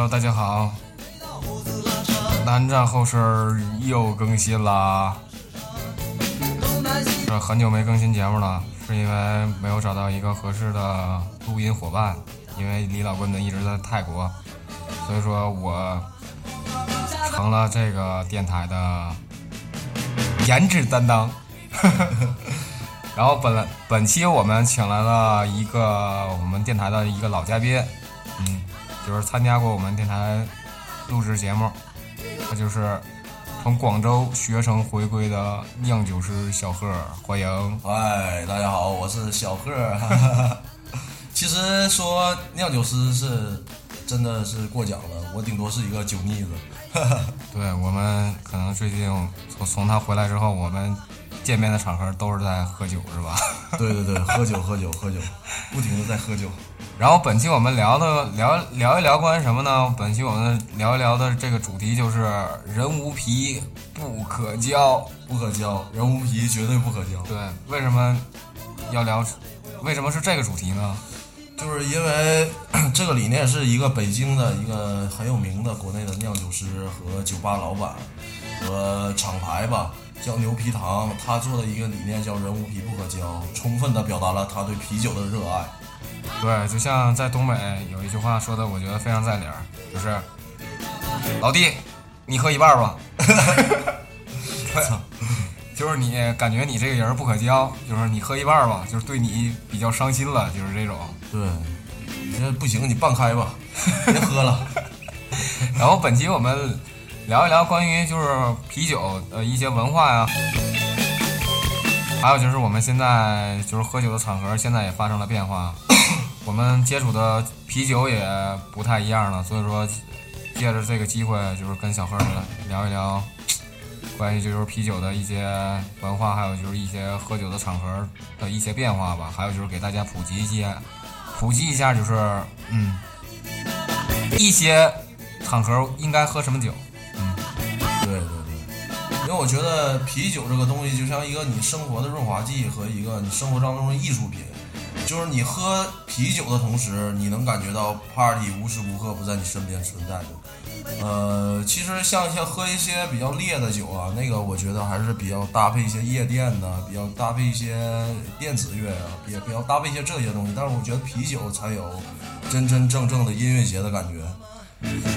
，Hello，大家好，南站后身又更新啦。这很久没更新节目了，是因为没有找到一个合适的录音伙伴，因为李老棍子一直在泰国，所以说我成了这个电台的颜值担当。然后本来本期我们请来了一个我们电台的一个老嘉宾，嗯，就是参加过我们电台录制节目，他就是从广州学成回归的酿酒师小贺，欢迎。嗨，大家好，我是小贺。其实说酿酒师是真的是过奖了，我顶多是一个酒腻子。对我们可能最近从从他回来之后，我们。见面的场合都是在喝酒，是吧？对对对，喝酒喝酒喝酒，不停的在喝酒。然后本期我们聊的聊聊一聊关于什么呢？本期我们聊一聊的这个主题就是人无皮不可交，不可交，人无皮绝对不可交。对，为什么要聊？为什么是这个主题呢？就是因为 这个理念是一个北京的一个很有名的国内的酿酒师和酒吧老板和厂牌吧。叫牛皮糖，他做的一个理念叫“人无皮不可交”，充分的表达了他对啤酒的热爱。对，就像在东北有一句话说的，我觉得非常在理儿，就是“老弟，你喝一半吧。”就是你感觉你这个人不可交，就是你喝一半吧，就是对你比较伤心了，就是这种。对，你这不行，你半开吧，别喝了。然后本期我们。聊一聊关于就是啤酒的一些文化呀，还有就是我们现在就是喝酒的场合，现在也发生了变化，我们接触的啤酒也不太一样了，所以说借着这个机会，就是跟小贺聊一聊关于就是啤酒的一些文化，还有就是一些喝酒的场合的一些变化吧，还有就是给大家普及一些，普及一下就是嗯一些场合应该喝什么酒。对对对因为我觉得啤酒这个东西就像一个你生活的润滑剂和一个你生活当中的艺术品，就是你喝啤酒的同时，你能感觉到 party 无时无刻不在你身边存在着。呃，其实像像喝一些比较烈的酒啊，那个我觉得还是比较搭配一些夜店的，比较搭配一些电子乐啊，也比较搭配一些这些东西。但是我觉得啤酒才有真真正正的音乐节的感觉。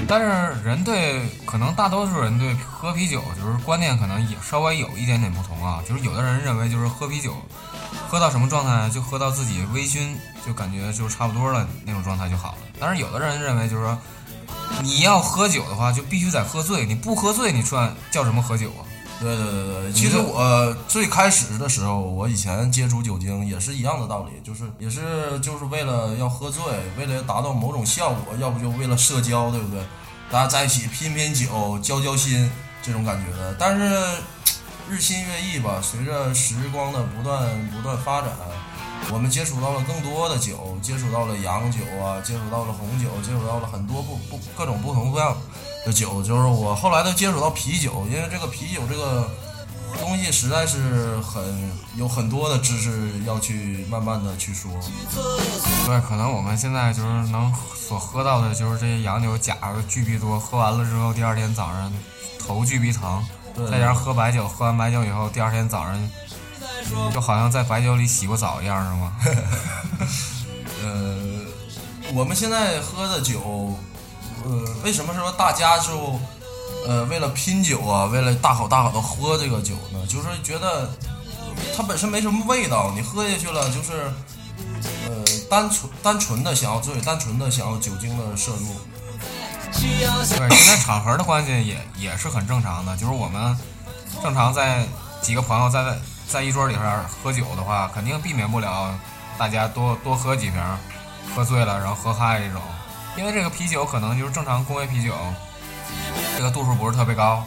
但是人对可能大多数人对喝啤酒就是观念可能也稍微有一点点不同啊，就是有的人认为就是喝啤酒，喝到什么状态就喝到自己微醺就感觉就差不多了那种状态就好了。但是有的人认为就是说你要喝酒的话就必须得喝醉，你不喝醉你算叫什么喝酒啊？对对对对，其实我最开始的时候，我以前接触酒精也是一样的道理，就是也是就是为了要喝醉，为了达到某种效果，要不就为了社交，对不对？大家在一起拼拼酒，交交心这种感觉的。但是日新月异吧，随着时光的不断不断发展，我们接触到了更多的酒，接触到了洋酒啊，接触到了红酒，接触到了很多不不各种不同不样。的酒就是我后来都接触到啤酒，因为这个啤酒这个东西实在是很有很多的知识要去慢慢的去说。对，可能我们现在就是能所喝到的就是这些洋酒，假的巨逼多，喝完了之后第二天早上头巨逼疼。再加上喝白酒，喝完白酒以后第二天早上就好像在白酒里洗过澡一样，是吗？呃，我们现在喝的酒。呃，为什么说大家就，呃，为了拼酒啊，为了大口大口的喝这个酒呢？就是觉得它本身没什么味道，你喝下去了就是，呃，单纯单纯的想要醉，单纯的想要酒精的摄入。对，现在场合的关系也也是很正常的，就是我们正常在几个朋友在在一桌里边喝酒的话，肯定避免不了大家多多喝几瓶，喝醉了然后喝嗨这种。因为这个啤酒可能就是正常工业啤酒，这个度数不是特别高，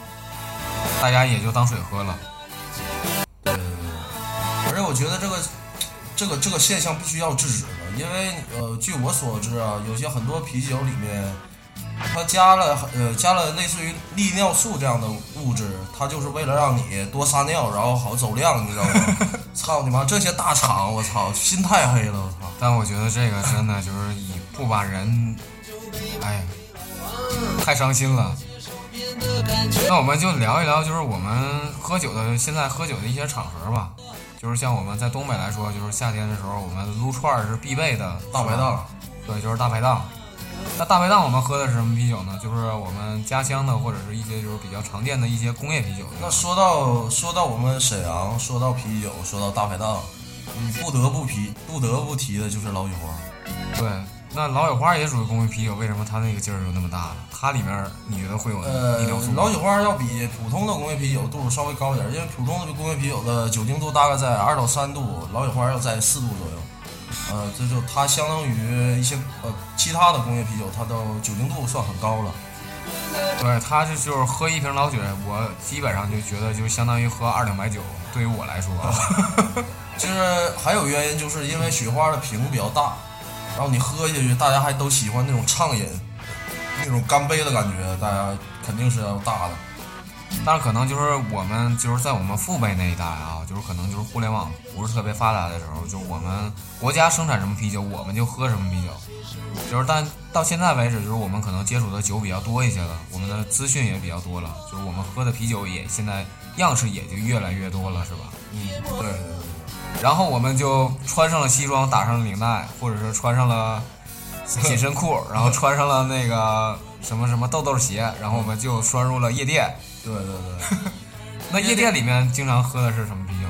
大家也就当水喝了。呃，而且我觉得这个这个这个现象必须要制止的，因为呃，据我所知啊，有些很多啤酒里面，它加了呃加了类似于利尿素这样的物质，它就是为了让你多撒尿，然后好走量，你知道吗？操你妈！这些大厂，我操，心太黑了，我操！但我觉得这个真的就是以不把人。哎，太伤心了。那我们就聊一聊，就是我们喝酒的现在喝酒的一些场合吧。就是像我们在东北来说，就是夏天的时候，我们撸串儿是必备的大排档。对，就是大排档。那大排档我们喝的是什么啤酒呢？就是我们家乡的，或者是一些就是比较常见的一些工业啤酒。那说到说到我们沈阳，说到啤酒，说到大排档，你不得不提不得不提的就是老雪花。对。那老雪花也属于工业啤酒，为什么它那个劲儿就那么大呢？它里面你觉得会有呃，数？老雪花要比普通的工业啤酒度数稍微高一点，因为普通的工业啤酒的酒精度大概在二到三度，老雪花要在四度左右。呃，这就它相当于一些呃其他的工业啤酒，它的酒精度算很高了。对，它这就是喝一瓶老雪，我基本上就觉得就相当于喝二两白酒。对于我来说，就是还有原因，就是因为雪花的瓶比较大。然后你喝下去，大家还都喜欢那种畅饮，那种干杯的感觉，大家肯定是要大的。但是可能就是我们就是在我们父辈那一代啊，就是可能就是互联网不是特别发达的时候，就我们国家生产什么啤酒，我们就喝什么啤酒。就是但到现在为止，就是我们可能接触的酒比较多一些了，我们的资讯也比较多了，就是我们喝的啤酒也现在样式也就越来越多了，是吧？嗯，对。然后我们就穿上了西装，打上了领带，或者是穿上了紧身裤，然后穿上了那个什么什么豆豆鞋，然后我们就拴入了夜店。对对对。那夜店里面经常喝的是什么啤酒？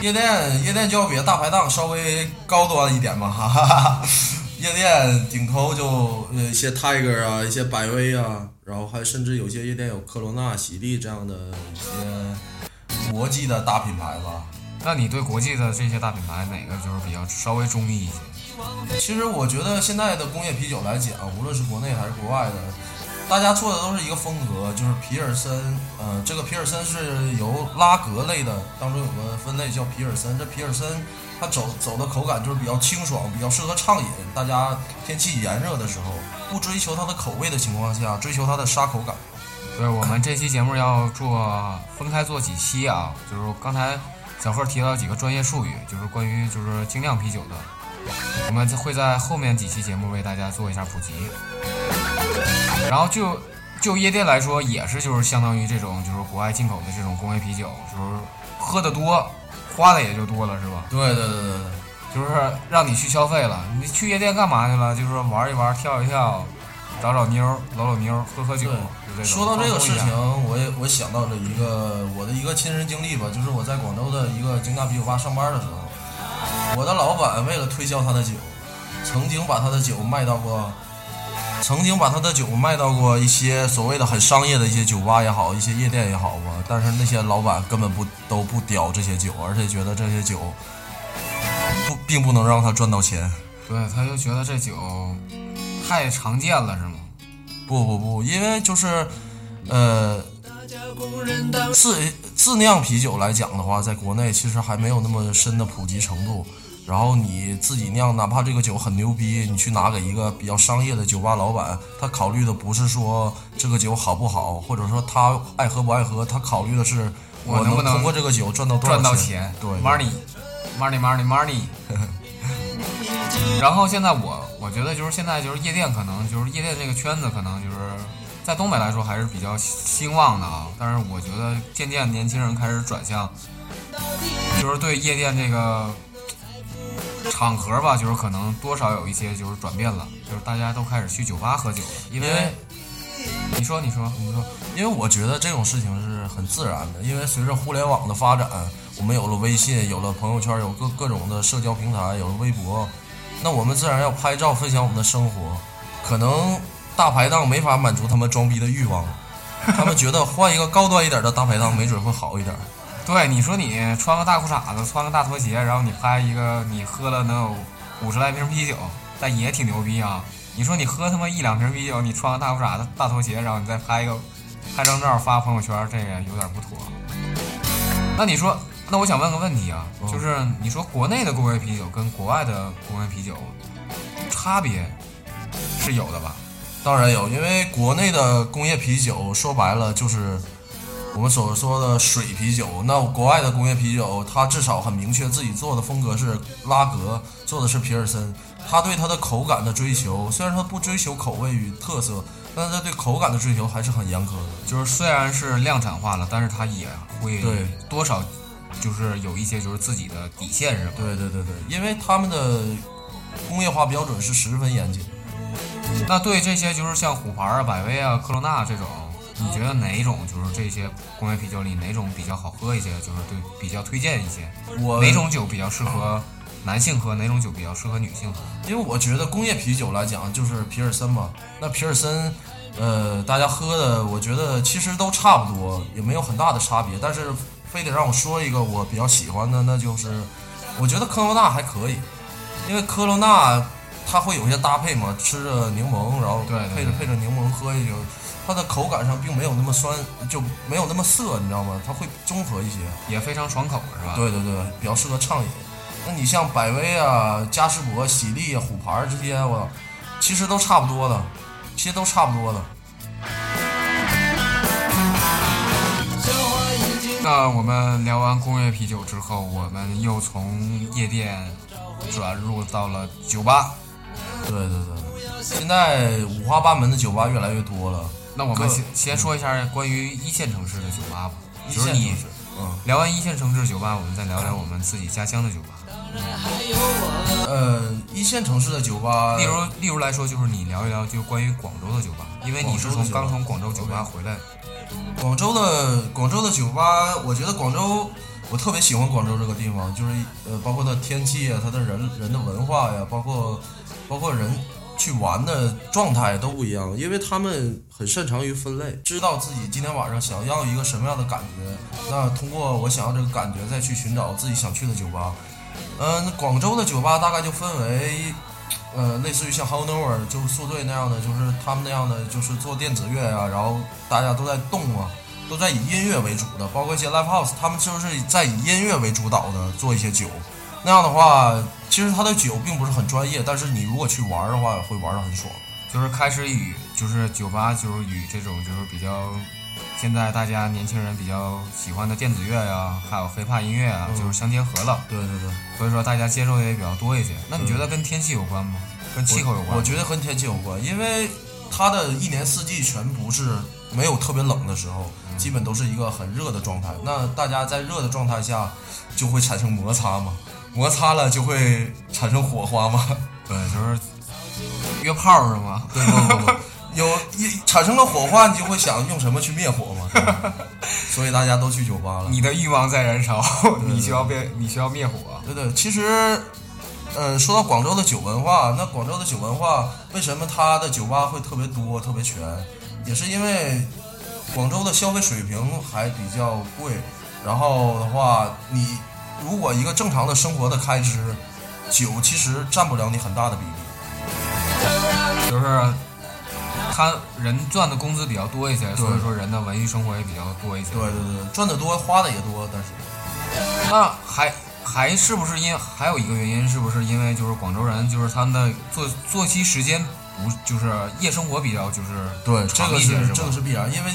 夜店夜店就要比大排档稍微高端一点嘛，哈哈哈。夜店顶头就一些 Tiger 啊，一些百威啊，然后还甚至有些夜店有科罗娜、喜力这样的一些国际的大品牌吧。那你对国际的这些大品牌哪个就是比较稍微中意一些？其实我觉得现在的工业啤酒来讲，无论是国内还是国外的，大家做的都是一个风格，就是皮尔森。呃，这个皮尔森是由拉格类的当中有个分类叫皮尔森。这皮尔森它走走的口感就是比较清爽，比较适合畅饮。大家天气炎热的时候，不追求它的口味的情况下，追求它的沙口感。对我们这期节目要做分开做几期啊，就是刚才。小贺提到几个专业术语，就是关于就是精酿啤酒的，我们会在后面几期节目为大家做一下普及。然后就就夜店来说，也是就是相当于这种就是国外进口的这种工业啤酒，就是喝的多，花的也就多了，是吧？对对对对对，就是让你去消费了。你去夜店干嘛去了？就是玩一玩，跳一跳。找找妞，搂搂妞，喝喝酒。说到这个事情，我也我想到了一个我的一个亲身经历吧，就是我在广州的一个精酿啤酒吧上班的时候，我的老板为了推销他的酒，曾经把他的酒卖到过，曾经把他的酒卖到过一些所谓的很商业的一些酒吧也好，一些夜店也好吧，但是那些老板根本不都不屌这些酒，而且觉得这些酒不并不能让他赚到钱。对，他就觉得这酒。太常见了是吗？不不不，因为就是，呃，自自酿啤酒来讲的话，在国内其实还没有那么深的普及程度。然后你自己酿，哪怕这个酒很牛逼，你去拿给一个比较商业的酒吧老板，他考虑的不是说这个酒好不好，或者说他爱喝不爱喝，他考虑的是我能不能通过这个酒赚到赚到钱？对，money，money，money，money。然后现在我我觉得就是现在就是夜店可能就是夜店这个圈子可能就是在东北来说还是比较兴旺的啊，但是我觉得渐渐年轻人开始转向，就是对夜店这个场合吧，就是可能多少有一些就是转变了，就是大家都开始去酒吧喝酒了，因为你说你说你说，因为我觉得这种事情是很自然的，因为随着互联网的发展，我们有了微信，有了朋友圈，有各各种的社交平台，有了微博。那我们自然要拍照分享我们的生活，可能大排档没法满足他们装逼的欲望，他们觉得换一个高端一点的大排档，没准会好一点。对，你说你穿个大裤衩子，穿个大拖鞋，然后你拍一个你喝了能有五十来瓶啤酒，但也挺牛逼啊。你说你喝他妈一两瓶啤酒，你穿个大裤衩子、大拖鞋，然后你再拍一个拍张照发朋友圈，这个有点不妥。那你说？那我想问个问题啊，就是你说国内的工业啤酒跟国外的工业啤酒差别是有的吧？当然有，因为国内的工业啤酒说白了就是我们所说的水啤酒。那国外的工业啤酒，它至少很明确自己做的风格是拉格，做的是皮尔森。它对它的口感的追求，虽然说不追求口味与特色，但是它对口感的追求还是很严苛的。就是虽然是量产化了，但是它也会对多少就是有一些就是自己的底线是吧？对对对对，因为他们的工业化标准是十分严谨。那对这些就是像虎牌啊、百威啊、科罗娜这种，你觉得哪一种就是这些工业啤酒里哪种比较好喝一些？就是对比较推荐一些？我哪种酒比较适合男性喝？哪种酒比较适合女性喝？因为我觉得工业啤酒来讲，就是皮尔森嘛。那皮尔森，呃，大家喝的，我觉得其实都差不多，也没有很大的差别。但是非得让我说一个我比较喜欢的，那就是我觉得科罗娜还可以，因为科罗娜它会有一些搭配嘛，吃着柠檬，然后配着对配着柠檬喝一酒，它的口感上并没有那么酸，就没有那么涩，你知道吗？它会中和一些。也非常爽口是吧？对对对，比较适合畅饮。那你像百威啊、嘉士伯、喜力啊、虎牌儿这些，我其实都差不多的，其实都差不多的。那我们聊完工业啤酒之后，我们又从夜店转入到了酒吧。对对对，现在五花八门的酒吧越来越多了。那我们先先说一下关于一线城市的酒吧吧，一就是你线城市，嗯，聊完一线城市酒吧，我们再聊聊我们自己家乡的酒吧。呃，一线城市的酒吧，例如，例如来说，就是你聊一聊就关于广州的酒吧，因为你是从刚从广州酒吧回来，广州的广州的酒吧，我觉得广州，我特别喜欢广州这个地方，就是呃，包括它天气啊，它的人人的文化呀，包括包括人去玩的状态都不一样，因为他们很擅长于分类，知道自己今天晚上想要一个什么样的感觉，那通过我想要这个感觉再去寻找自己想去的酒吧。嗯、广州的酒吧大概就分为。呃，类似于像 How Never 就是宿醉那样的，就是他们那样的，就是做电子乐啊，然后大家都在动啊，都在以音乐为主的，包括一些 live house，他们就是在以音乐为主导的做一些酒。那样的话，其实他的酒并不是很专业，但是你如果去玩的话，会玩的很爽。就是开始与就是酒吧就是与这种就是比较现在大家年轻人比较喜欢的电子乐呀、还有 hiphop 音乐啊，嗯就是相结合了，对对对，所以说大家接受的也比较多一些。那你觉得跟天气有关吗？跟气候有关吗？我觉得和天气有关，因为它的一年四季全不是没有特别冷的时候，基本都是一个很热的状态。那大家在热的状态下就会产生摩擦嘛，摩擦了就会产生火花嘛。对，就是约炮是吗？对不不不，有一产生了火花，你就会想用什么去灭火嘛。所以大家都去酒吧了。你的欲望在燃烧，你需要灭，你需要灭火。对对，其实，呃，说到广州的酒文化，那广州的酒文化为什么它的酒吧会特别多、特别全，也是因为广州的消费水平还比较贵。然后的话，你如果一个正常的生活的开支，酒其实占不了你很大的比例。就是他人赚的工资比较多一些，所以说人的文艺生活也比较多一些。对对对，赚的多，花的也多，但是。那还还是不是因还有一个原因，是不是因为就是广州人就是他们的作作息时间不就是夜生活比较就是对，这个是这个是必然，因为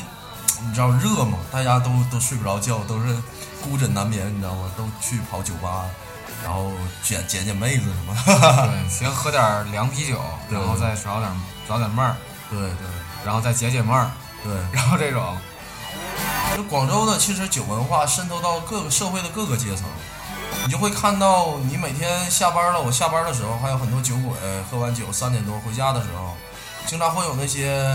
你知道热嘛，大家都都睡不着觉，都是孤枕难眠，你知道吗？都去跑酒吧，然后捡捡捡妹子什么的。对，先喝点凉啤酒，然后再找点找点妹儿，对对然后再解解闷儿，对，然后这种就广州的其实酒文化渗透到各个社会的各个阶层，你就会看到，你每天下班了，我下班的时候还有很多酒鬼，喝完酒三点多回家的时候，经常会有那些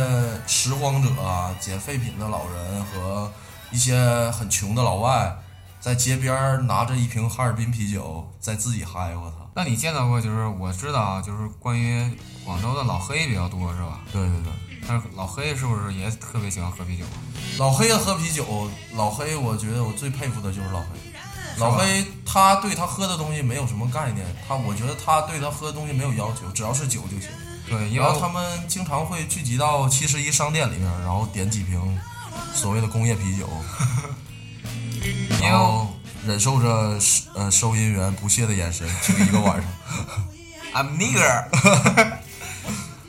拾荒者啊、捡废品的老人和一些很穷的老外，在街边儿拿着一瓶哈尔滨啤酒，在自己嗨，我操！那你见到过就是我知道啊，就是关于广州的老黑比较多是吧？对对对。但是老黑是不是也特别喜欢喝啤酒？老黑喝啤酒，老黑我觉得我最佩服的就是老黑。老黑他对他喝的东西没有什么概念，他我觉得他对他喝的东西没有要求，只要是酒就行。对，因为他们经常会聚集到七十一商店里面，然后点几瓶所谓的工业啤酒，然后忍受着呃收银员不屑的眼神，听一个晚上。I'm nigger。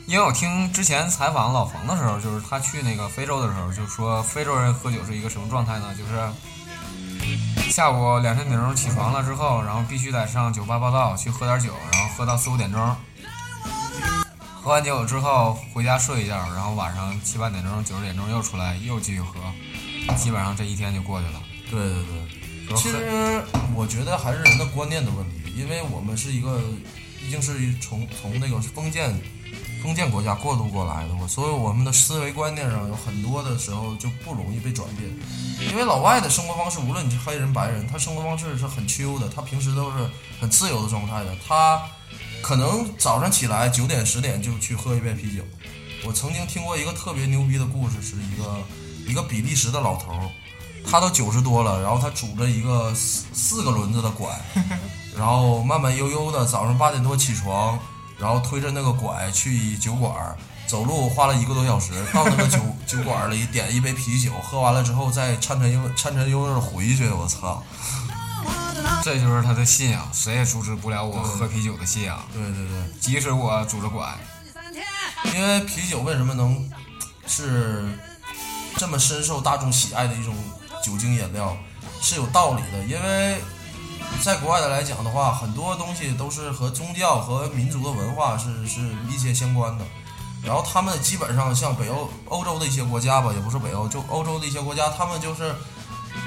因为我听之前采访老冯的时候，就是他去那个非洲的时候，就说非洲人喝酒是一个什么状态呢？就是下午两三点钟起床了之后，然后必须得上酒吧报道去喝点酒，然后喝到四五点钟，喝完酒之后回家睡一觉，然后晚上七八点钟、九十点钟又出来又继续喝，基本上这一天就过去了。对对对，其实我觉得还是人的观念的问题，因为我们是一个，毕竟是从从那个封建封建国家过渡过来的，我所以我们的思维观念上有很多的时候就不容易被转变。因为老外的生活方式，无论你是黑人白人，他生活方式是很 chill 的，他平时都是很自由的状态的，他。可能早上起来九点十点就去喝一杯啤酒。我曾经听过一个特别牛逼的故事，是一个一个比利时的老头儿，他都九十多了，然后他拄着一个四四个轮子的拐，然后慢慢悠悠的早上八点多起床，然后推着那个拐去酒馆走路，花了一个多小时到那个酒 酒馆里点一杯啤酒，喝完了之后再颤颤悠颤颤悠悠的回去。我操！这就是他的信仰，谁也阻止不了我喝啤酒的信仰。对对对，即使我拄着拐。因为啤酒为什么能是这么深受大众喜爱的一种酒精饮料，是有道理的。因为在国外的来讲的话，很多东西都是和宗教和民族的文化是是密切相关的。然后他们基本上像北欧、欧洲的一些国家吧，也不是北欧，就欧洲的一些国家，他们就是。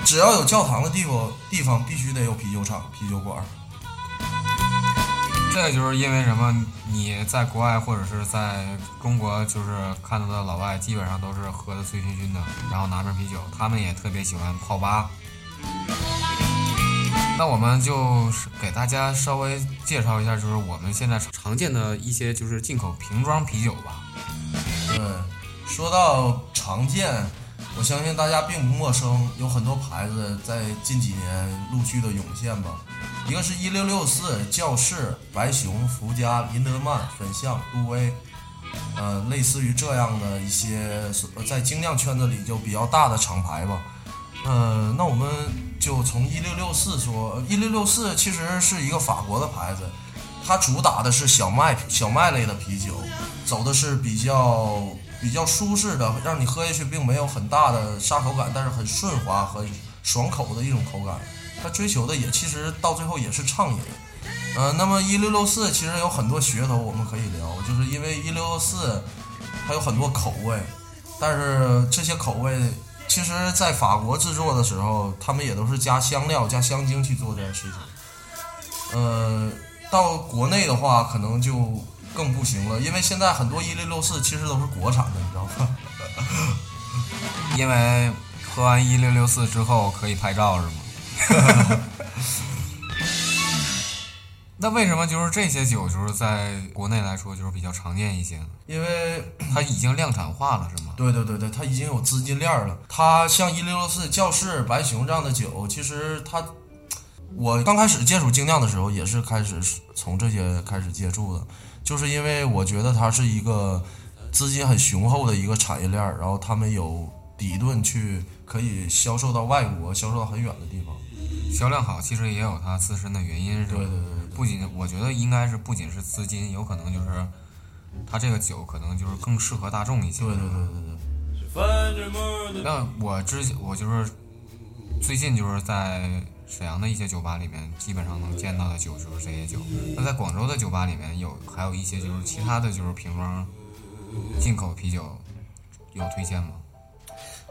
只要有教堂的地方，地方必须得有啤酒厂、啤酒馆。这个就是因为什么？你在国外或者是在中国，就是看到的老外，基本上都是喝的醉醺醺的，然后拿瓶啤酒。他们也特别喜欢泡吧。那我们就给大家稍微介绍一下，就是我们现在常见的一些就是进口瓶装啤酒吧。对，说到常见。我相信大家并不陌生，有很多牌子在近几年陆续的涌现吧。一个是一六六四、教士、白熊、福佳、林德曼、粉象、杜威，呃，类似于这样的一些在精酿圈子里就比较大的厂牌吧。呃，那我们就从一六六四说，一六六四其实是一个法国的牌子，它主打的是小麦小麦类的啤酒，走的是比较。比较舒适的，让你喝下去并没有很大的沙口感，但是很顺滑和爽口的一种口感。他追求的也其实到最后也是畅饮。呃，那么一六六四其实有很多噱头我们可以聊，就是因为一六六四它有很多口味，但是这些口味其实在法国制作的时候，他们也都是加香料、加香精去做这件事情。呃，到国内的话，可能就。更不行了，因为现在很多一六六四其实都是国产的，你知道吗？因为喝完一六六四之后可以拍照，是吗？那为什么就是这些酒就是在国内来说就是比较常见一些呢？因为 它已经量产化了，是吗？对对对对，它已经有资金链了。它像一六六四、教室、白熊这样的酒，其实它，我刚开始接触精酿的时候，也是开始从这些开始接触的。就是因为我觉得它是一个资金很雄厚的一个产业链儿，然后他们有底盾去可以销售到外国，销售到很远的地方，销量好，其实也有它自身的原因，是吧？对对对，不仅我觉得应该是不仅是资金，有可能就是它这个酒可能就是更适合大众一些。对对对对对。那我之前我就是最近就是在。沈阳的一些酒吧里面，基本上能见到的酒就是这些酒。那在广州的酒吧里面有还有一些就是其他的就是瓶装进口啤酒，有推荐吗？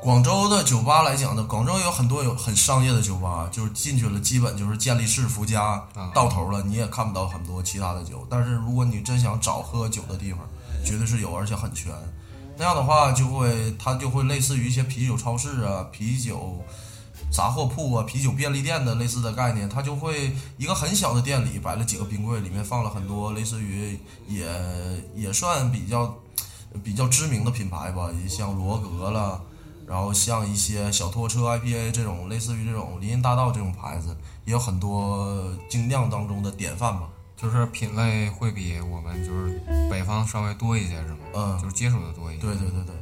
广州的酒吧来讲呢，广州有很多有很商业的酒吧，就是进去了基本就是健力士、福佳到头了，你也看不到很多其他的酒。但是如果你真想找喝酒的地方，绝对是有，而且很全。那样的话就会它就会类似于一些啤酒超市啊，啤酒。杂货铺啊，啤酒便利店的类似的概念，它就会一个很小的店里摆了几个冰柜，里面放了很多类似于也也算比较比较知名的品牌吧，也像罗格了，然后像一些小拖车 IPA 这种类似于这种林荫大道这种牌子，也有很多精酿当中的典范吧，就是品类会比我们就是北方稍微多一些，是吗？嗯，就是接触的多一些。对对对对。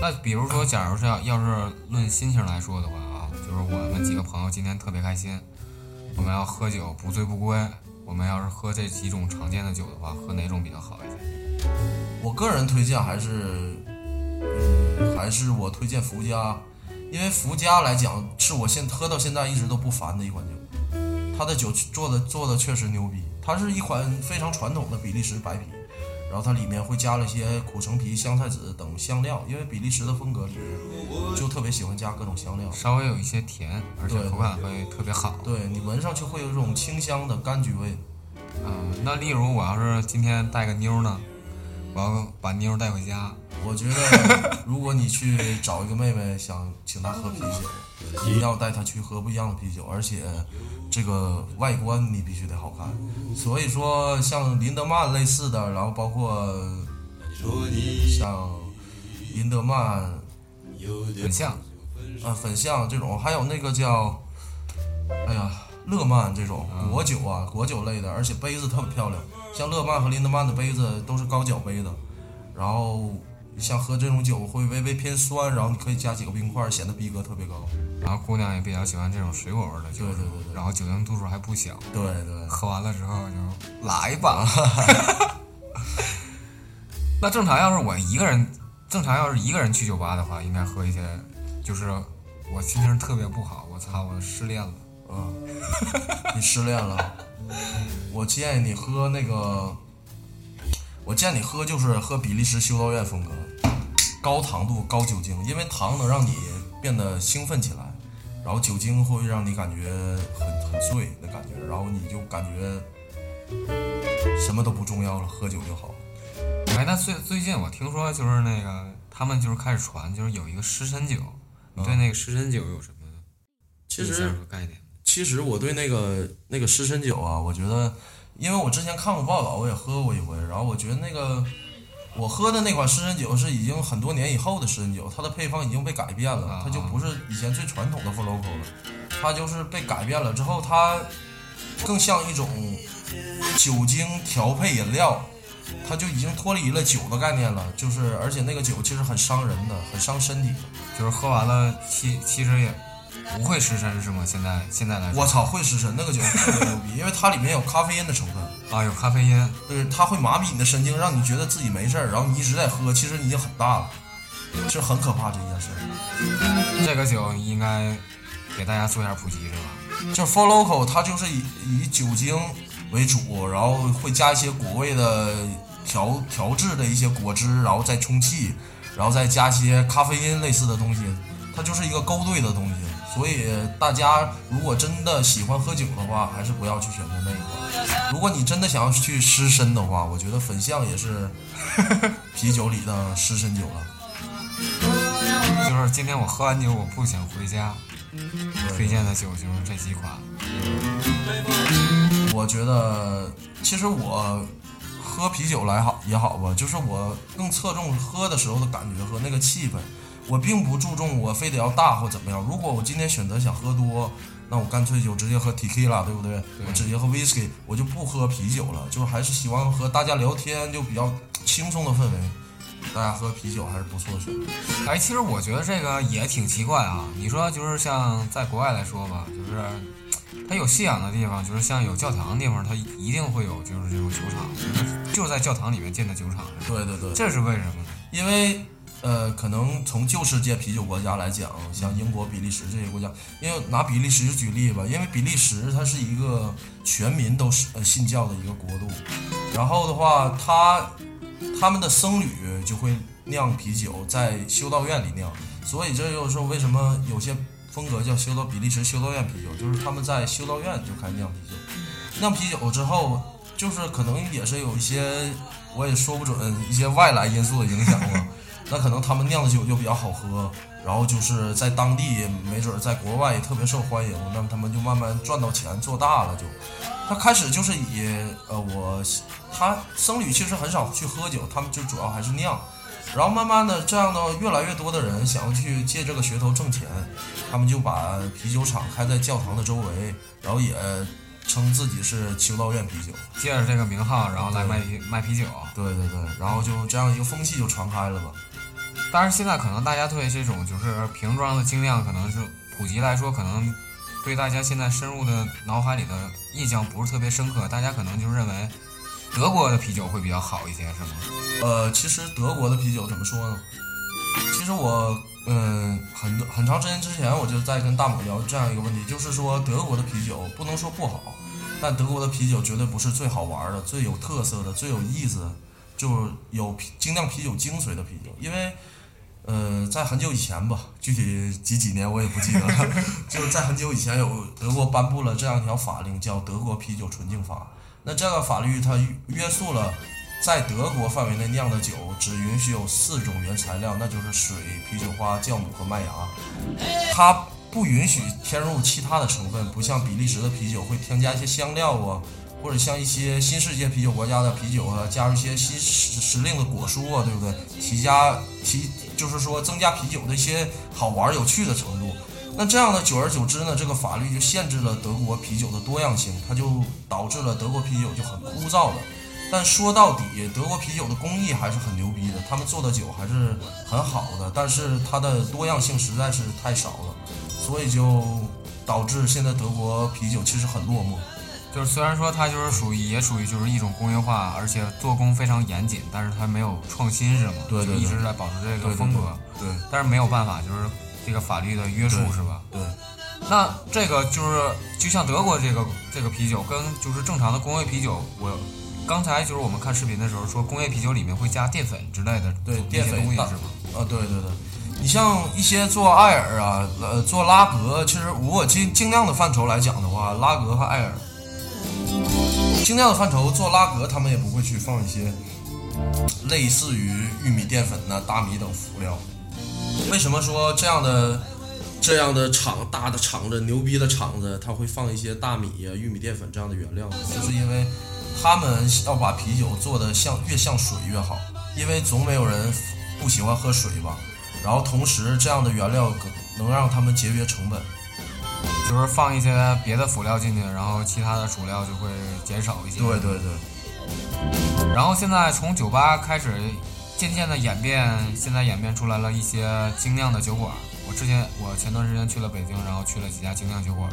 那比如说，假如是要要是论心情来说的话啊。就是我们几个朋友今天特别开心，我们要喝酒不醉不归。我们要是喝这几种常见的酒的话，喝哪种比较好一些？我个人推荐还是，嗯，还是我推荐福佳，因为福佳来讲是我现喝到现在一直都不烦的一款酒。它的酒做的做的确实牛逼，它是一款非常传统的比利时白啤，然后它里面会加了一些苦橙皮、香菜籽等香料，因为比利时的风格里面就特别喜欢加各种香料，稍微有一些甜，而且口感会特别好。对你闻上去会有一种清香的柑橘味。嗯，那例如我要是今天带个妞呢，我要把妞带回家，我觉得，如果你去找一个妹妹，想请她喝啤酒，一定要带她去喝不一样的啤酒，而且这个外观你必须得好看。所以说，像林德曼类似的，然后包括像林德曼、很像。呃粉象这种，还有那个叫，哎呀，乐曼这种果酒啊，果酒类的，而且杯子特别漂亮。像乐曼和林德曼的杯子都是高脚杯的，然后像喝这种酒会微微偏酸，然后你可以加几个冰块，显得逼格特别高。然后姑娘也比较喜欢这种水果味儿的酒，对对对对然后酒精度数还不小，对对，喝完了之后就来吧。那正常要是我一个人，正常要是一个人去酒吧的话，应该喝一些，就是我心情特别不好，我操，我失恋了。嗯，你失恋了，我建议你喝那个，我建议你喝就是喝比利时修道院风格，高糖度高酒精，因为糖能让你变得兴奋起来，然后酒精会让你感觉很很醉的感觉，然后你就感觉什么都不重要了，喝酒就好。哎，那最最近我听说就是那个他们就是开始传，就是有一个湿身酒，你对那个湿身酒有什么其印象实和概念？其实我对那个那个湿身酒啊，我觉得，因为我之前看过报道，我也喝过一回，然后我觉得那个我喝的那款湿身酒是已经很多年以后的湿身酒，它的配方已经被改变了啊，它就不是以前最传统的 f l o c o 了，它就是被改变了之后，它更像一种酒精调配饮料，它就已经脱离了酒的概念了，就是而且那个酒其实很伤人的，很伤身体的。就是喝完了其其实也不会失身是吗？现在现在来说我操，会失神，那个酒特别牛逼，因为它里面有咖啡因的成分。啊，有咖啡因，对，它会麻痹你的神经，让你觉得自己没事儿，然后你一直在喝，其实你已经很大了，是很可怕这一件事儿。这个酒应该给大家做一下普及是吧？就 For Local，它就是以以酒精为主，然后会加一些果味的调调制的一些果汁，然后再充气，然后再加一些咖啡因类似的东西，它就是一个勾兑的东西。所以大家如果真的喜欢喝酒的话，还是不要去选择那一款。如果你真的想要去湿身的话，我觉得粉象也是 啤酒里的湿身酒了。就是今天我喝完酒，我不想回家，推荐的酒就是这几款。我觉得其实我喝啤酒来好也好吧，就是我更侧重喝的时候的感觉和那个气氛，我并不注重我非得要大或怎么样。如果我今天选择想喝多，那我干脆就直接喝 tequila，对不对？我直接喝 whisky，我就不喝啤酒了，就是还是喜欢和大家聊天，就比较轻松的氛围。大家喝啤酒还是不错的选择。哎，其实我觉得这个也挺奇怪啊。你说就是像在国外来说吧，就是它有信仰的地方，就是像有教堂的地方，它一定会有就是这种酒厂，就是就是在教堂里面建的酒厂。对对对，这是为什么呢？因为呃，可能从旧世界啤酒国家来讲，像英国、比利时这些国家，因为拿比利时举例吧，因为比利时它是一个全民都是呃信教的一个国度，然后的话，他他们的僧侣就会酿啤酒，在修道院里酿，所以这就是说为什么有些风格叫修道比利时修道院啤酒，就是他们在修道院就开始酿啤酒，酿啤酒之后，就是可能也是有一些我也说不准一些外来因素的影响吧。那可能他们酿的酒就比较好喝，然后就是在当地，没准在国外也特别受欢迎，那么他们就慢慢赚到钱，做大了就。他开始就是以呃我他僧侣其实很少去喝酒，他们就主要还是酿，然后慢慢的这样的越来越多的人想要去借这个噱头挣钱，他们就把啤酒厂开在教堂的周围，然后也称自己是修道院啤酒。借着这个名号，然后来卖啤卖啤酒。对对对，然后就这样一个风气就传开了吧。当然，现在可能大家对这种就是瓶装的精酿，可能是普及来说，可能对大家现在深入的脑海里的印象不是特别深刻。大家可能就认为德国的啤酒会比较好一些，是吗？呃，其实德国的啤酒怎么说呢？其实我嗯，很多很长时间之前我就在跟大猛聊这样一个问题，就是说德国的啤酒不能说不好，但德国的啤酒绝对不是最好玩的、最有特色的、最有意思的。就是有精酿啤酒精髓的啤酒，因为。呃，在很久以前吧，具体几几年我也不记得了。就是在很久以前，有德国颁布了这样一条法令，叫《德国啤酒纯净法》。那这个法律它约束了在德国范围内酿的酒只允许有四种原材料，那就是水、啤酒花、酵母和麦芽。它不允许添入其他的成分，不像比利时的啤酒会添加一些香料啊，或者像一些新世界啤酒国家的啤酒啊，加入一些新时时令的果蔬啊，对不对？提加提。就是说，增加啤酒的一些好玩有趣的程度。那这样的，久而久之呢，这个法律就限制了德国啤酒的多样性，它就导致了德国啤酒就很枯燥了。但说到底，德国啤酒的工艺还是很牛逼的，他们做的酒还是很好的，但是它的多样性实在是太少了，所以就导致现在德国啤酒其实很落寞。就是虽然说它就是属于也属于就是一种工业化，而且做工非常严谨，但是它没有创新，是吗？对对，一直在保持这个风格。对。但是没有办法，就是这个法律的约束，是吧？对。那这个就是就像德国这个这个啤酒，跟就是正常的工业啤酒，我刚才就是我们看视频的时候说，工业啤酒里面会加淀粉之类的，对淀粉东西是吗？啊，对对对。你像一些做艾尔啊，呃，做拉格，其实如果尽尽量的范畴来讲的话，拉格和艾尔。精酿的范畴做拉格，他们也不会去放一些类似于玉米淀粉呐、大米等辅料。为什么说这样的这样的厂大的厂子、牛逼的厂子，他会放一些大米呀、玉米淀粉这样的原料呢？就是因为他们要把啤酒做的像越像水越好，因为总没有人不喜欢喝水吧。然后同时这样的原料能让他们节约成本。就是放一些别的辅料进去，然后其他的主料就会减少一些。对对对。然后现在从酒吧开始，渐渐的演变，现在演变出来了一些精酿的酒馆。我之前我前段时间去了北京，然后去了几家精酿酒馆，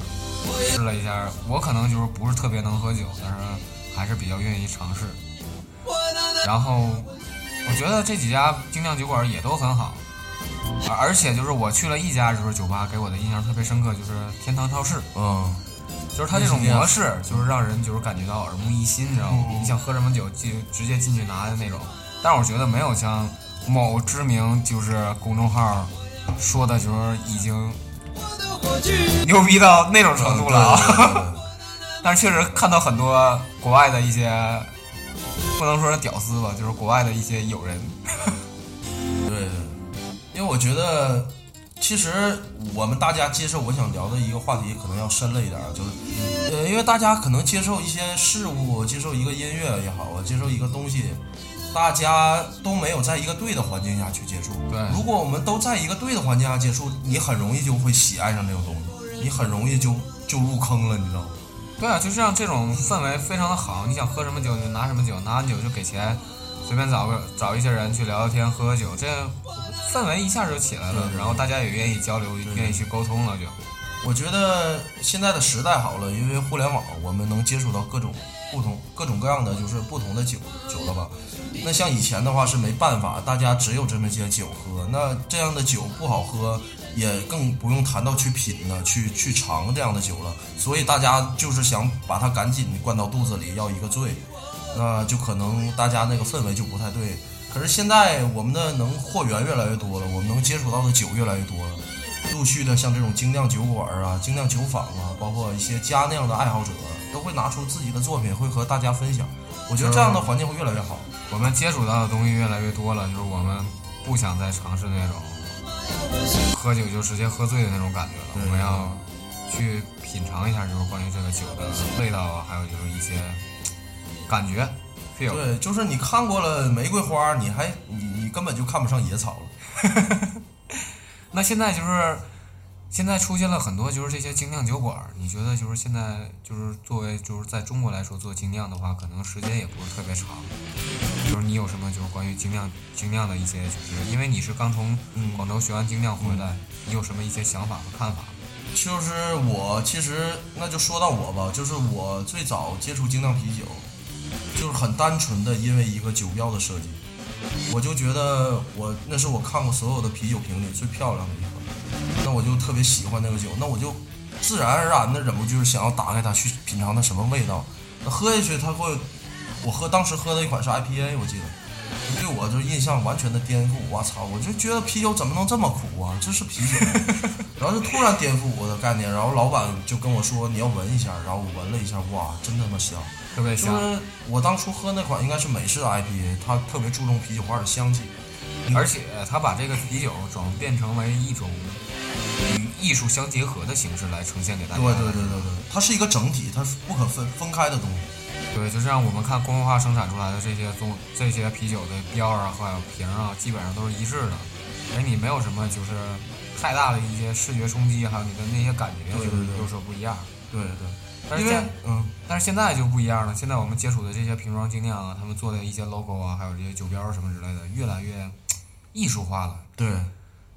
试了一下。我可能就是不是特别能喝酒，但是还是比较愿意尝试。然后我觉得这几家精酿酒馆也都很好。而且就是我去了一家就是酒吧，给我的印象特别深刻，就是天堂超市。嗯，就是它这种模式，就是让人就是感觉到耳目一新，你知道吗？你想喝什么酒，就直接进去拿的那种。但是我觉得没有像某知名就是公众号说的，就是已经牛逼到那种程度了啊。但是确实看到很多国外的一些，不能说是屌丝吧，就是国外的一些友人。因为我觉得，其实我们大家接受我想聊的一个话题，可能要深了一点，就是，呃，因为大家可能接受一些事物，接受一个音乐也好啊，接受一个东西，大家都没有在一个对的环境下去接触。对，如果我们都在一个对的环境下接触，你很容易就会喜爱上这种东西，你很容易就就入坑了，你知道吗？对啊，就像这种氛围非常的好，你想喝什么酒就拿什么酒，拿完酒就给钱，随便找个找一些人去聊聊天，喝喝酒，这。氛围一下就起来了，然后大家也愿意交流，愿意去沟通了。就，我觉得现在的时代好了，因为互联网，我们能接触到各种不同、各种各样的就是不同的酒酒了吧？那像以前的话是没办法，大家只有这么些酒喝，那这样的酒不好喝，也更不用谈到去品呢，去去尝这样的酒了。所以大家就是想把它赶紧灌到肚子里，要一个醉，那就可能大家那个氛围就不太对。可是现在我们的能货源越来越多了，我们能接触到的酒越来越多了。陆续的像这种精酿酒馆啊、精酿酒坊啊，包括一些家酿的爱好者，都会拿出自己的作品，会和大家分享。我觉得这样的环境会越来越好。我们接触到的东西越来越多了，就是我们不想再尝试那种喝酒就直接喝醉的那种感觉了。我们要去品尝一下，就是关于这个酒的味道啊，还有就是一些感觉。对，就是你看过了玫瑰花，你还你你根本就看不上野草了。那现在就是现在出现了很多就是这些精酿酒馆，你觉得就是现在就是作为就是在中国来说做精酿的话，可能时间也不是特别长。就是你有什么就是关于精酿精酿的一些，就是因为你是刚从广州学完精酿回来，你有什么一些想法和看法？就是我其实那就说到我吧，就是我最早接触精酿啤酒。就是很单纯的，因为一个酒标的设计，我就觉得我那是我看过所有的啤酒瓶里最漂亮的一款，那我就特别喜欢那个酒，那我就自然而然的忍不住就是想要打开它去品尝它什么味道。那喝下去它会，我喝当时喝的一款是 IPA，我记得。对我就印象完全的颠覆。我操，我就觉得啤酒怎么能这么苦啊？这是啤酒，然后就突然颠覆我的概念。然后老板就跟我说你要闻一下，然后我闻了一下，哇，真他妈香！特别香。就是我当初喝那款应该是美式的 IPA，它特别注重啤酒花的香气，而且它把这个啤酒转变成为一种与艺术相结合的形式来呈现给大家。对对对对对，它是一个整体，它是不可分分开的东西。对，就像我们看工业化生产出来的这些东这些啤酒的标啊，还有瓶啊，基本上都是一致的，而你没有什么就是太大的一些视觉冲击，还有你的那些感觉，就是有所不一样。对对。但是现嗯，但是现在就不一样了。现在我们接触的这些瓶装精酿啊，他们做的一些 logo 啊，还有这些酒标什么之类的，越来越艺术化了。对，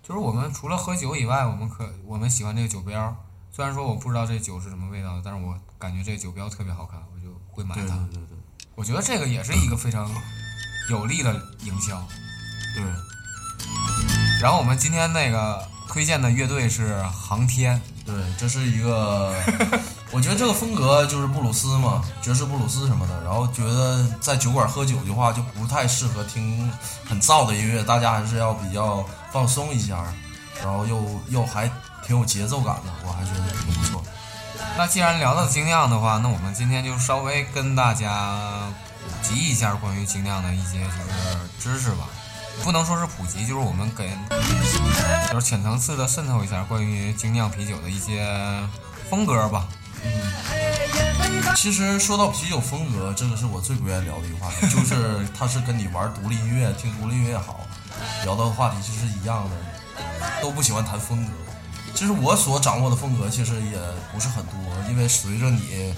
就是我们除了喝酒以外，我们可我们喜欢这个酒标。虽然说我不知道这酒是什么味道，但是我感觉这个酒标特别好看，会买它。对对对，我觉得这个也是一个非常有利的营销。对。然后我们今天那个推荐的乐队是航天。对，这是一个，我觉得这个风格就是布鲁斯嘛，爵士布鲁斯什么的。然后觉得在酒馆喝酒的话，就不太适合听很燥的音乐，大家还是要比较放松一下，然后又又还挺有节奏感的，我还觉得挺不错。那既然聊到精酿的话，那我们今天就稍微跟大家普及一下关于精酿的一些就是知识吧。不能说是普及，就是我们给，就是浅层次的渗透一下关于精酿啤酒的一些风格吧。嗯，其实说到啤酒风格，这个是我最不愿意聊的一个话题，就是它是跟你玩独立音乐、听独立音乐好，聊到的话题其实是一样的，都不喜欢谈风格。其实我所掌握的风格其实也不是很多，因为随着你。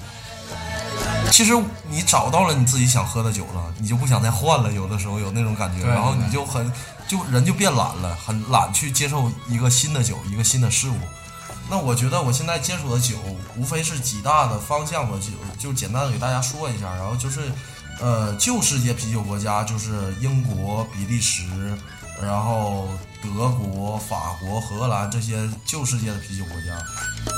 其实你找到了你自己想喝的酒了，你就不想再换了。有的时候有那种感觉，然后你就很就人就变懒了，很懒去接受一个新的酒，一个新的事物。那我觉得我现在接触的酒无非是几大的方向吧，就就简单的给大家说一下。然后就是，呃，旧世界啤酒国家就是英国、比利时。然后德国、法国、荷兰这些旧世界的啤酒国家，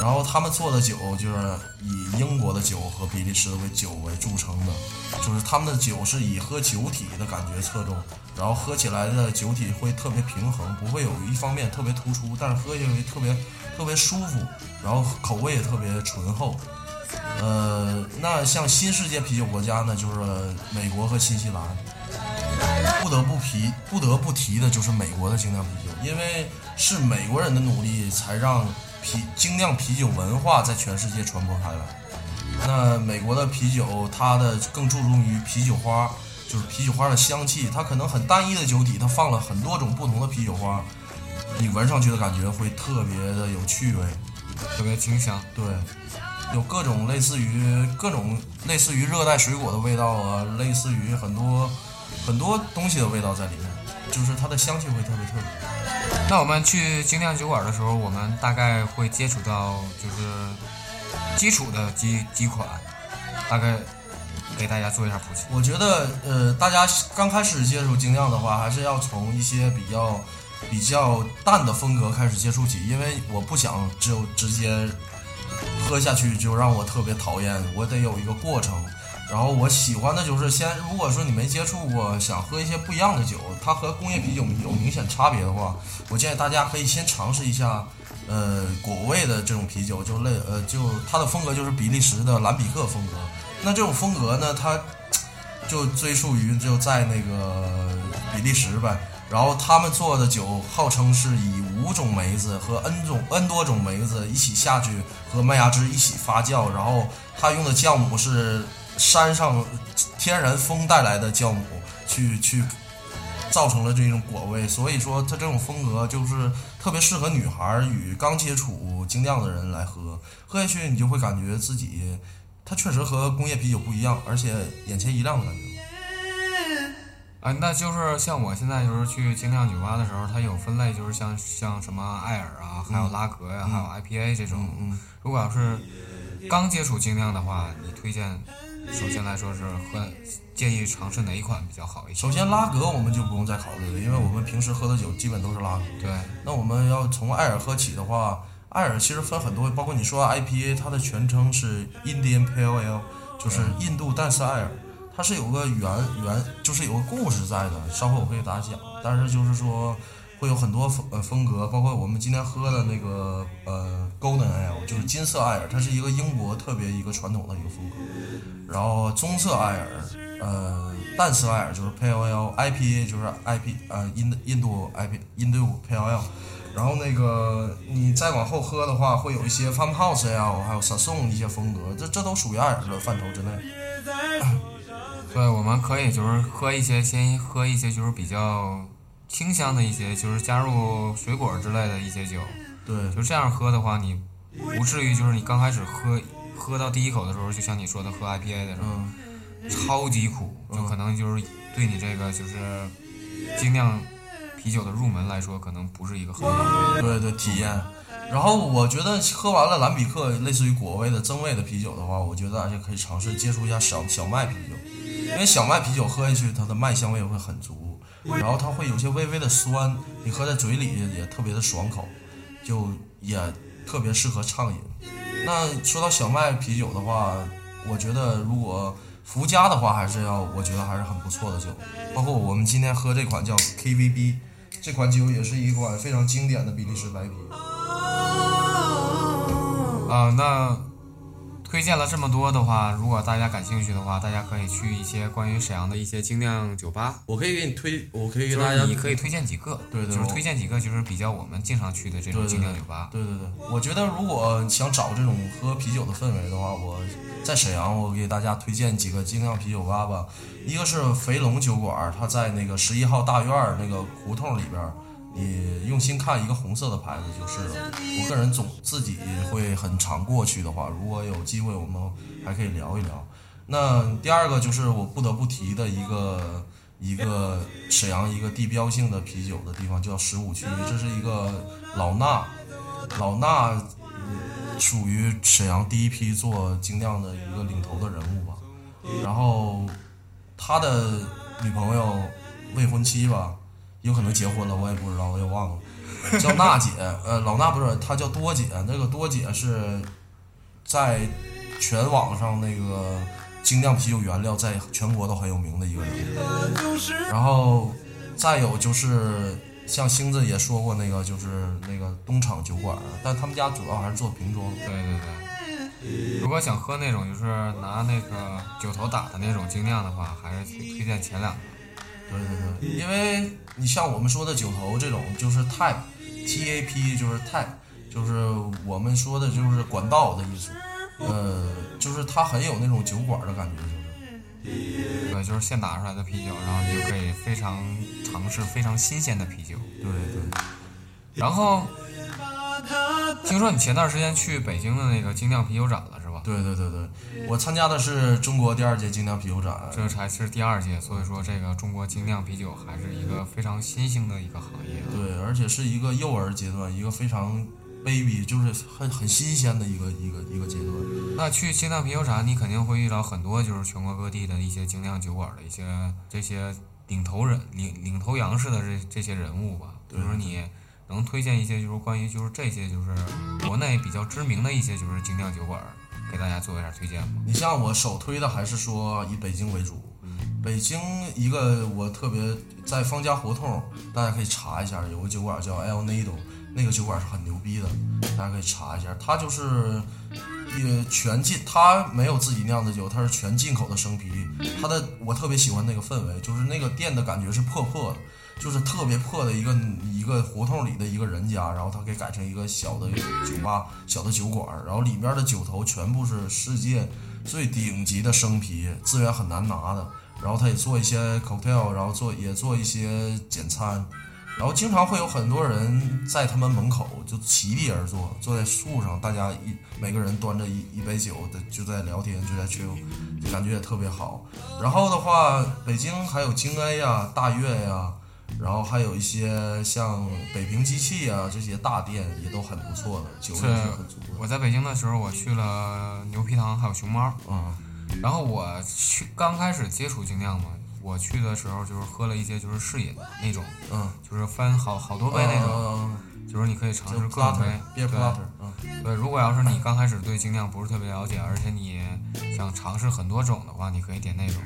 然后他们做的酒就是以英国的酒和比利时的酒为著称的，就是他们的酒是以喝酒体的感觉侧重，然后喝起来的酒体会特别平衡，不会有一方面特别突出，但是喝起来特别特别舒服，然后口味也特别醇厚。呃，那像新世界啤酒国家呢，就是美国和新西兰。不得不提，不得不提的就是美国的精酿啤酒，因为是美国人的努力，才让啤精酿啤酒文化在全世界传播开来。那美国的啤酒，它的更注重于啤酒花，就是啤酒花的香气，它可能很单一的酒体，它放了很多种不同的啤酒花，你闻上去的感觉会特别的有趣味，特别清香。对，有各种类似于各种类似于热带水果的味道啊，类似于很多。很多东西的味道在里面，就是它的香气会特别特别。那我们去精酿酒馆的时候，我们大概会接触到就是基础的几几款，大概给大家做一下普及。我觉得，呃，大家刚开始接触精酿的话，还是要从一些比较比较淡的风格开始接触起，因为我不想就直接喝下去就让我特别讨厌，我得有一个过程。然后我喜欢的就是先，如果说你没接触过，想喝一些不一样的酒，它和工业啤酒有明显差别的话，我建议大家可以先尝试一下，呃，果味的这种啤酒，就类呃，就它的风格就是比利时的蓝比克风格。那这种风格呢，它就追溯于就在那个比利时呗。然后他们做的酒号称是以五种梅子和 N 种 N 多种梅子一起下去和麦芽汁一起发酵，然后他用的酵母是。山上天然风带来的酵母，去去造成了这种果味，所以说它这种风格就是特别适合女孩与刚接触精酿的人来喝，喝下去你就会感觉自己，它确实和工业啤酒不一样，而且眼前一亮的感觉。啊，那就是像我现在就是去精酿酒吧的时候，它有分类，就是像像什么艾尔啊，还有拉格呀，还有 IPA 这种。嗯。如果要是刚接触精酿的话，你推荐？首先来说是喝，建议尝试哪一款比较好一些？首先拉格我们就不用再考虑了，因为我们平时喝的酒基本都是拉格。对，那我们要从艾尔喝起的话，艾尔其实分很多，包括你说 IPA，它的全称是 Indian Pale Ale，就是印度淡色艾尔。它是有个原原，就是有个故事在的，稍后我会给大家讲。但是就是说会有很多风呃风格，包括我们今天喝的那个呃 Golden Ale，就是金色艾尔，它是一个英国特别一个传统的一个风格。然后棕色艾尔，呃淡色艾尔就是 Pale ale，ip 就是 IP 呃印印度 IP 印度 Pale Ale。然后那个你再往后喝的话，会有一些 Farmhouse Ale，还有 s a s o n 一些风格，这这都属于艾尔的范畴之内。对，我们可以就是喝一些，先喝一些就是比较清香的一些，就是加入水果之类的一些酒。对，就这样喝的话，你不至于就是你刚开始喝喝到第一口的时候，就像你说的喝 IPA 的时候，嗯，超级苦，就可能就是对你这个就是精酿啤酒的入门来说，可能不是一个很好的。对对，体验。然后我觉得喝完了蓝比克类似于果味的增味的啤酒的话，我觉得大家可以尝试接触一下小小麦啤酒，因为小麦啤酒喝下去它的麦香味会很足，然后它会有些微微的酸，你喝在嘴里也特别的爽口，就也特别适合畅饮。那说到小麦啤酒的话，我觉得如果福佳的话，还是要我觉得还是很不错的酒，包括我们今天喝这款叫 KVB，这款酒也是一款非常经典的比利时白啤。啊、那推荐了这么多的话，如果大家感兴趣的话，大家可以去一些关于沈阳的一些精酿酒吧。我可以给你推，我可以给大家你可以推荐几个，就是对就是推荐几个，就是比较我们经常去的这种对对精酿酒吧。对对对，我觉得如果想找这种喝啤酒的氛围的话，我在沈阳，我给大家推荐几个精酿啤酒吧吧。一个是肥龙酒馆，它在那个十一号大院儿那个胡同里边你用心看一个红色的牌子就是了。我个人总自己会很常过去的话，如果有机会，我们还可以聊一聊。那第二个就是我不得不提的一个一个沈阳一个地标性的啤酒的地方，叫十五区，这是一个老衲，老衲属于沈阳第一批做精酿的一个领头的人物吧。然后他的女朋友未婚妻吧，有可能结婚了，我也不知道，我也忘了，叫娜姐。呃，老衲不是，她叫多姐。那个多姐是在全网上那个精酿啤酒原料在全国都很有名的一个人。然后再有就是像星子也说过那个就是那个东厂酒馆，但他们家主要还是做瓶装。对对对，如果想喝那种就是拿那个酒头打的那种精酿的话，还是推荐前两个。对对对，因为你像我们说的酒头这种，就是 tap T A P 就是 tap，就是我们说的就是管道的意思。呃，就是它很有那种酒馆的感觉，就是对，就是现打出来的啤酒，然后你就可以非常尝试非常新鲜的啤酒。对对。然后听说你前段时间去北京的那个精酿啤酒展了是吧？对对对对，我参加的是中国第二届精酿啤酒展，这才是第二届，所以说这个中国精酿啤酒还是一个非常新兴的一个行业。对，而且是一个幼儿阶段，一个非常 baby，就是很很新鲜的一个一个一个阶段。那去精酿啤酒展，你肯定会遇到很多就是全国各地的一些精酿酒馆的一些这些领头人、领领头羊式的这这些人物吧。比如说你能推荐一些就是关于就是这些就是国内比较知名的一些就是精酿酒馆，给大家做一下推荐吗？你像我首推的还是说以北京为主，北京一个我特别在方家胡同，大家可以查一下，有个酒馆叫 El Nido，那个酒馆是很牛逼的，大家可以查一下。它就是也全进，它没有自己酿的酒，它是全进口的生啤。它的我特别喜欢那个氛围，就是那个店的感觉是破破的，就是特别破的一个一个胡同里的一个人家，然后他给改成一个小的酒吧、小的酒馆，然后里面的酒头全部是世界最顶级的生啤，资源很难拿的。然后他也做一些 cocktail，然后做也做一些简餐，然后经常会有很多人在他们门口就席地而坐，坐在树上，大家一每个人端着一一杯酒的就在聊天，就在 chill，感觉也特别好。然后的话，北京还有京 A 呀、大悦呀，然后还有一些像北平机器啊这些大店也都很不错的，酒也是很足的。我在北京的时候，我去了牛皮糖还有熊猫，嗯然后我去刚开始接触精酿嘛，我去的时候就是喝了一些就是试饮那种，嗯，就是翻好好多杯那种，嗯，就是你可以尝就试各种杯。对嗯。对，如果要是你刚开始对精酿不是特别了解，而且你想尝试很多种的话，你可以点那种。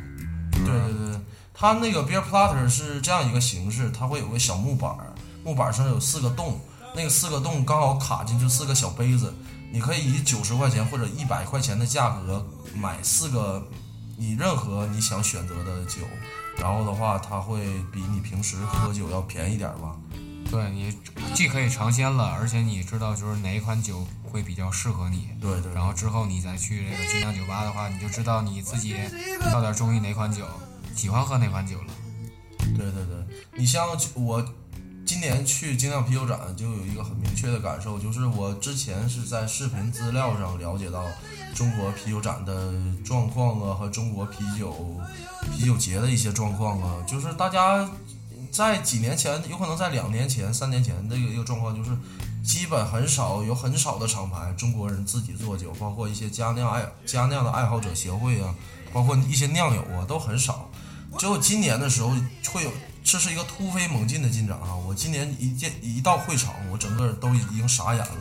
对对对，它那个 beer platter 是这样一个形式，它会有个小木板儿，木板上有四个洞，那个四个洞刚好卡进去四个小杯子，你可以以九十块钱或者一百块钱的价格买四个你任何你想选择的酒，然后的话，它会比你平时喝酒要便宜点儿吧。对你既可以尝鲜了，而且你知道就是哪一款酒会比较适合你。对对，然后之后你再去这个精酿酒吧的话，你就知道你自己到底中意哪款酒，喜欢喝哪款酒了。对对对，你像我今年去精酿啤酒展，就有一个很明确的感受，就是我之前是在视频资料上了解到中国啤酒展的状况啊，和中国啤酒啤酒节的一些状况啊，就是大家在几年前，有可能在两年前、三年前的一个一个状况，就是基本很少有很少的厂牌中国人自己做酒，包括一些家酿爱家酿的爱好者协会啊，包括一些酿友啊，都很少。只有今年的时候会有，这是一个突飞猛进的进展啊！我今年一见一到会场，我整个都已经傻眼了，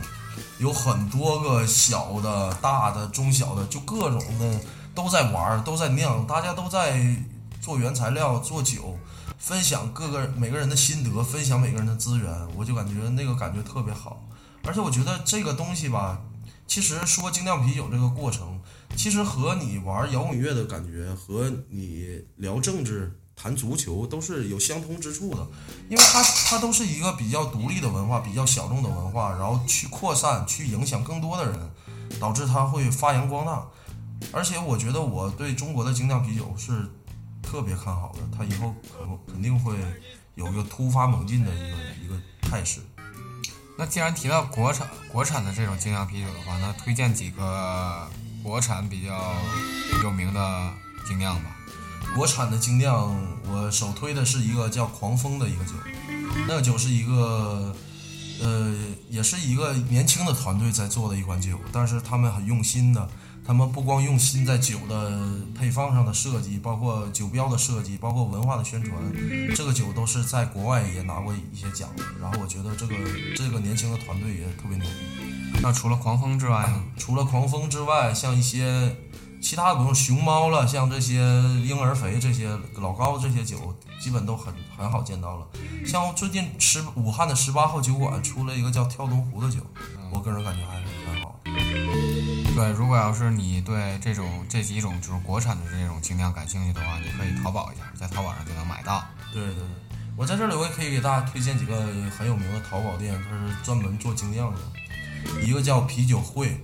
有很多个小的、大的、中小的，就各种的都在玩，都在酿，大家都在做原材料、做酒，分享各个每个人的心得，分享每个人的资源，我就感觉那个感觉特别好。而且我觉得这个东西吧，其实说精酿啤酒这个过程。其实和你玩摇滚乐的感觉，和你聊政治、谈足球都是有相通之处的，因为它它都是一个比较独立的文化，比较小众的文化，然后去扩散、去影响更多的人，导致它会发扬光大。而且我觉得我对中国的精酿啤酒是特别看好的，它以后肯肯定会有一个突发猛进的一个一个态势。那既然提到国产国产的这种精酿啤酒的话，那推荐几个。国产比较有名的精酿吧，国产的精酿，我首推的是一个叫狂风的一个酒，那个酒是一个，呃，也是一个年轻的团队在做的一款酒，但是他们很用心的，他们不光用心在酒的配方上的设计，包括酒标的设计，包括文化的宣传，这个酒都是在国外也拿过一些奖的，然后我觉得这个这个年轻的团队也特别牛逼。那除了狂风之外呢，除了狂风之外，像一些其他的，比如熊猫了，像这些婴儿肥这些老高这些酒，基本都很很好见到了。像最近十武汉的十八号酒馆出了一个叫跳东湖的酒，我个人感觉还是很好的。对，如果要是你对这种这几种就是国产的这种精酿感兴趣的话，你可以淘宝一下，在淘宝上就能买到。对对对，我在这里我也可以给大家推荐几个很有名的淘宝店，它是专门做精酿的。一个叫啤酒会，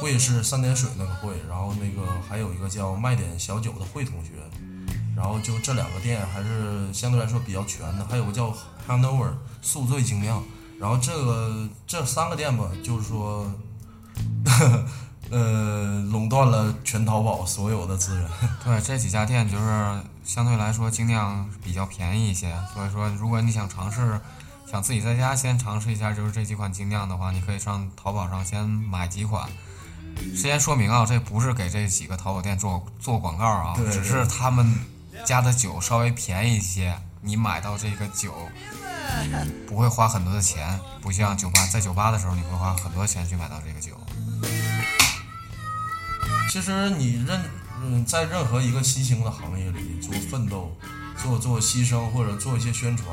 会是三点水那个会，然后那个还有一个叫卖点小酒的会同学，然后就这两个店还是相对来说比较全的，还有个叫 Hanover 宿醉精酿，然后这个这三个店吧，就是说，呃，垄断了全淘宝所有的资源。对，这几家店就是相对来说精酿比较便宜一些，所以说如果你想尝试。想自己在家先尝试一下，就是这几款精酿的话，你可以上淘宝上先买几款。先说明啊，这不是给这几个淘宝店做做广告啊，只是他们家的酒稍微便宜一些，你买到这个酒不会花很多的钱，不像酒吧，在酒吧的时候你会花很多钱去买到这个酒。其实你任嗯，在任何一个新兴的行业里做奋斗、做做牺牲或者做一些宣传。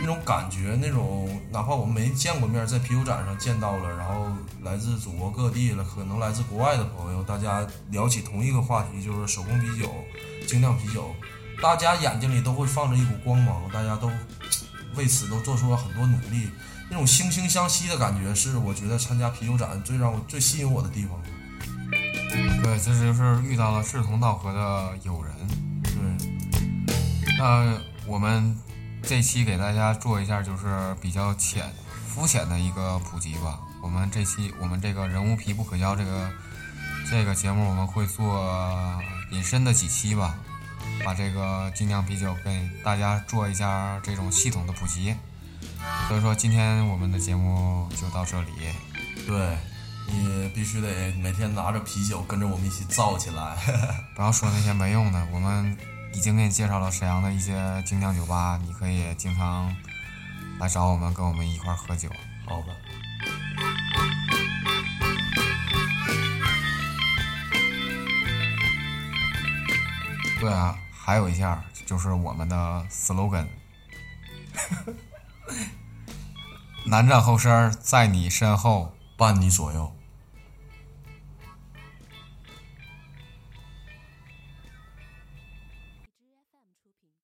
那种感觉，那种哪怕我们没见过面，在啤酒展上见到了，然后来自祖国各地了，可能来自国外的朋友，大家聊起同一个话题，就是手工啤酒、精酿啤酒，大家眼睛里都会放着一股光芒，大家都为此都做出了很多努力，那种惺惺相惜的感觉，是我觉得参加啤酒展最让我最吸引我的地方。对，这就是遇到了志同道合的友人。对，那我们。这期给大家做一下，就是比较浅、肤浅的一个普及吧。我们这期我们这个人物皮不可交这个这个节目，我们会做隐身的几期吧，把这个精酿啤酒给大家做一下这种系统的普及。所以说，今天我们的节目就到这里。对，你必须得每天拿着啤酒跟着我们一起造起来，不要说那些没用的。我们。已经给你介绍了沈阳的一些精酿酒吧，你可以经常来找我们，跟我们一块喝酒。好吧。对啊，还有一下就是我们的 slogan：南站后身在你身后，伴你左右。